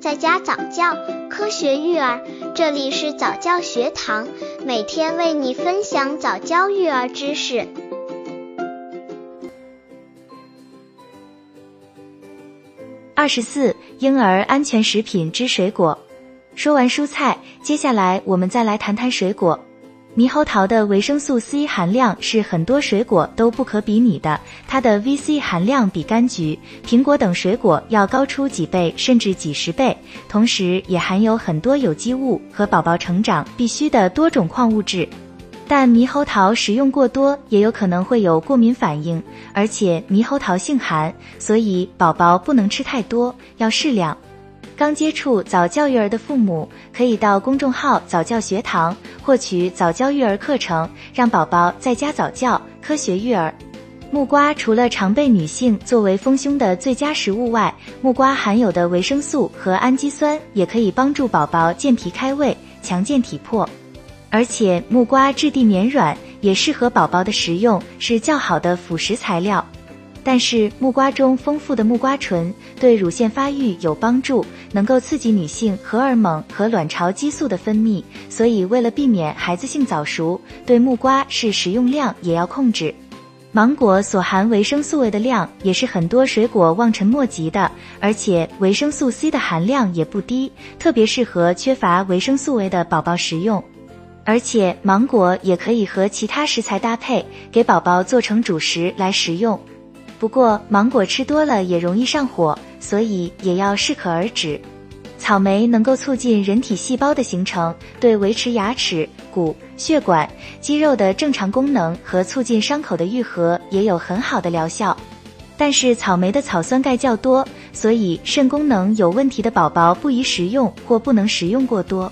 在家早教，科学育儿，这里是早教学堂，每天为你分享早教育儿知识。二十四，婴儿安全食品之水果。说完蔬菜，接下来我们再来谈谈水果。猕猴桃的维生素 C 含量是很多水果都不可比拟的，它的 VC 含量比柑橘、苹果等水果要高出几倍甚至几十倍，同时也含有很多有机物和宝宝成长必需的多种矿物质。但猕猴桃食用过多也有可能会有过敏反应，而且猕猴桃性寒，所以宝宝不能吃太多，要适量。刚接触早教育儿的父母，可以到公众号早教学堂获取早教育儿课程，让宝宝在家早教，科学育儿。木瓜除了常被女性作为丰胸的最佳食物外，木瓜含有的维生素和氨基酸也可以帮助宝宝健脾开胃、强健体魄。而且木瓜质地绵软，也适合宝宝的食用，是较好的辅食材料。但是木瓜中丰富的木瓜醇对乳腺发育有帮助，能够刺激女性荷尔蒙和卵巢激素的分泌，所以为了避免孩子性早熟，对木瓜是食用量也要控制。芒果所含维生素 A 的量也是很多水果望尘莫及的，而且维生素 C 的含量也不低，特别适合缺乏维生素 A 的宝宝食用。而且芒果也可以和其他食材搭配，给宝宝做成主食来食用。不过芒果吃多了也容易上火，所以也要适可而止。草莓能够促进人体细胞的形成，对维持牙齿、骨、血管、肌肉的正常功能和促进伤口的愈合也有很好的疗效。但是草莓的草酸钙较多，所以肾功能有问题的宝宝不宜食用或不能食用过多。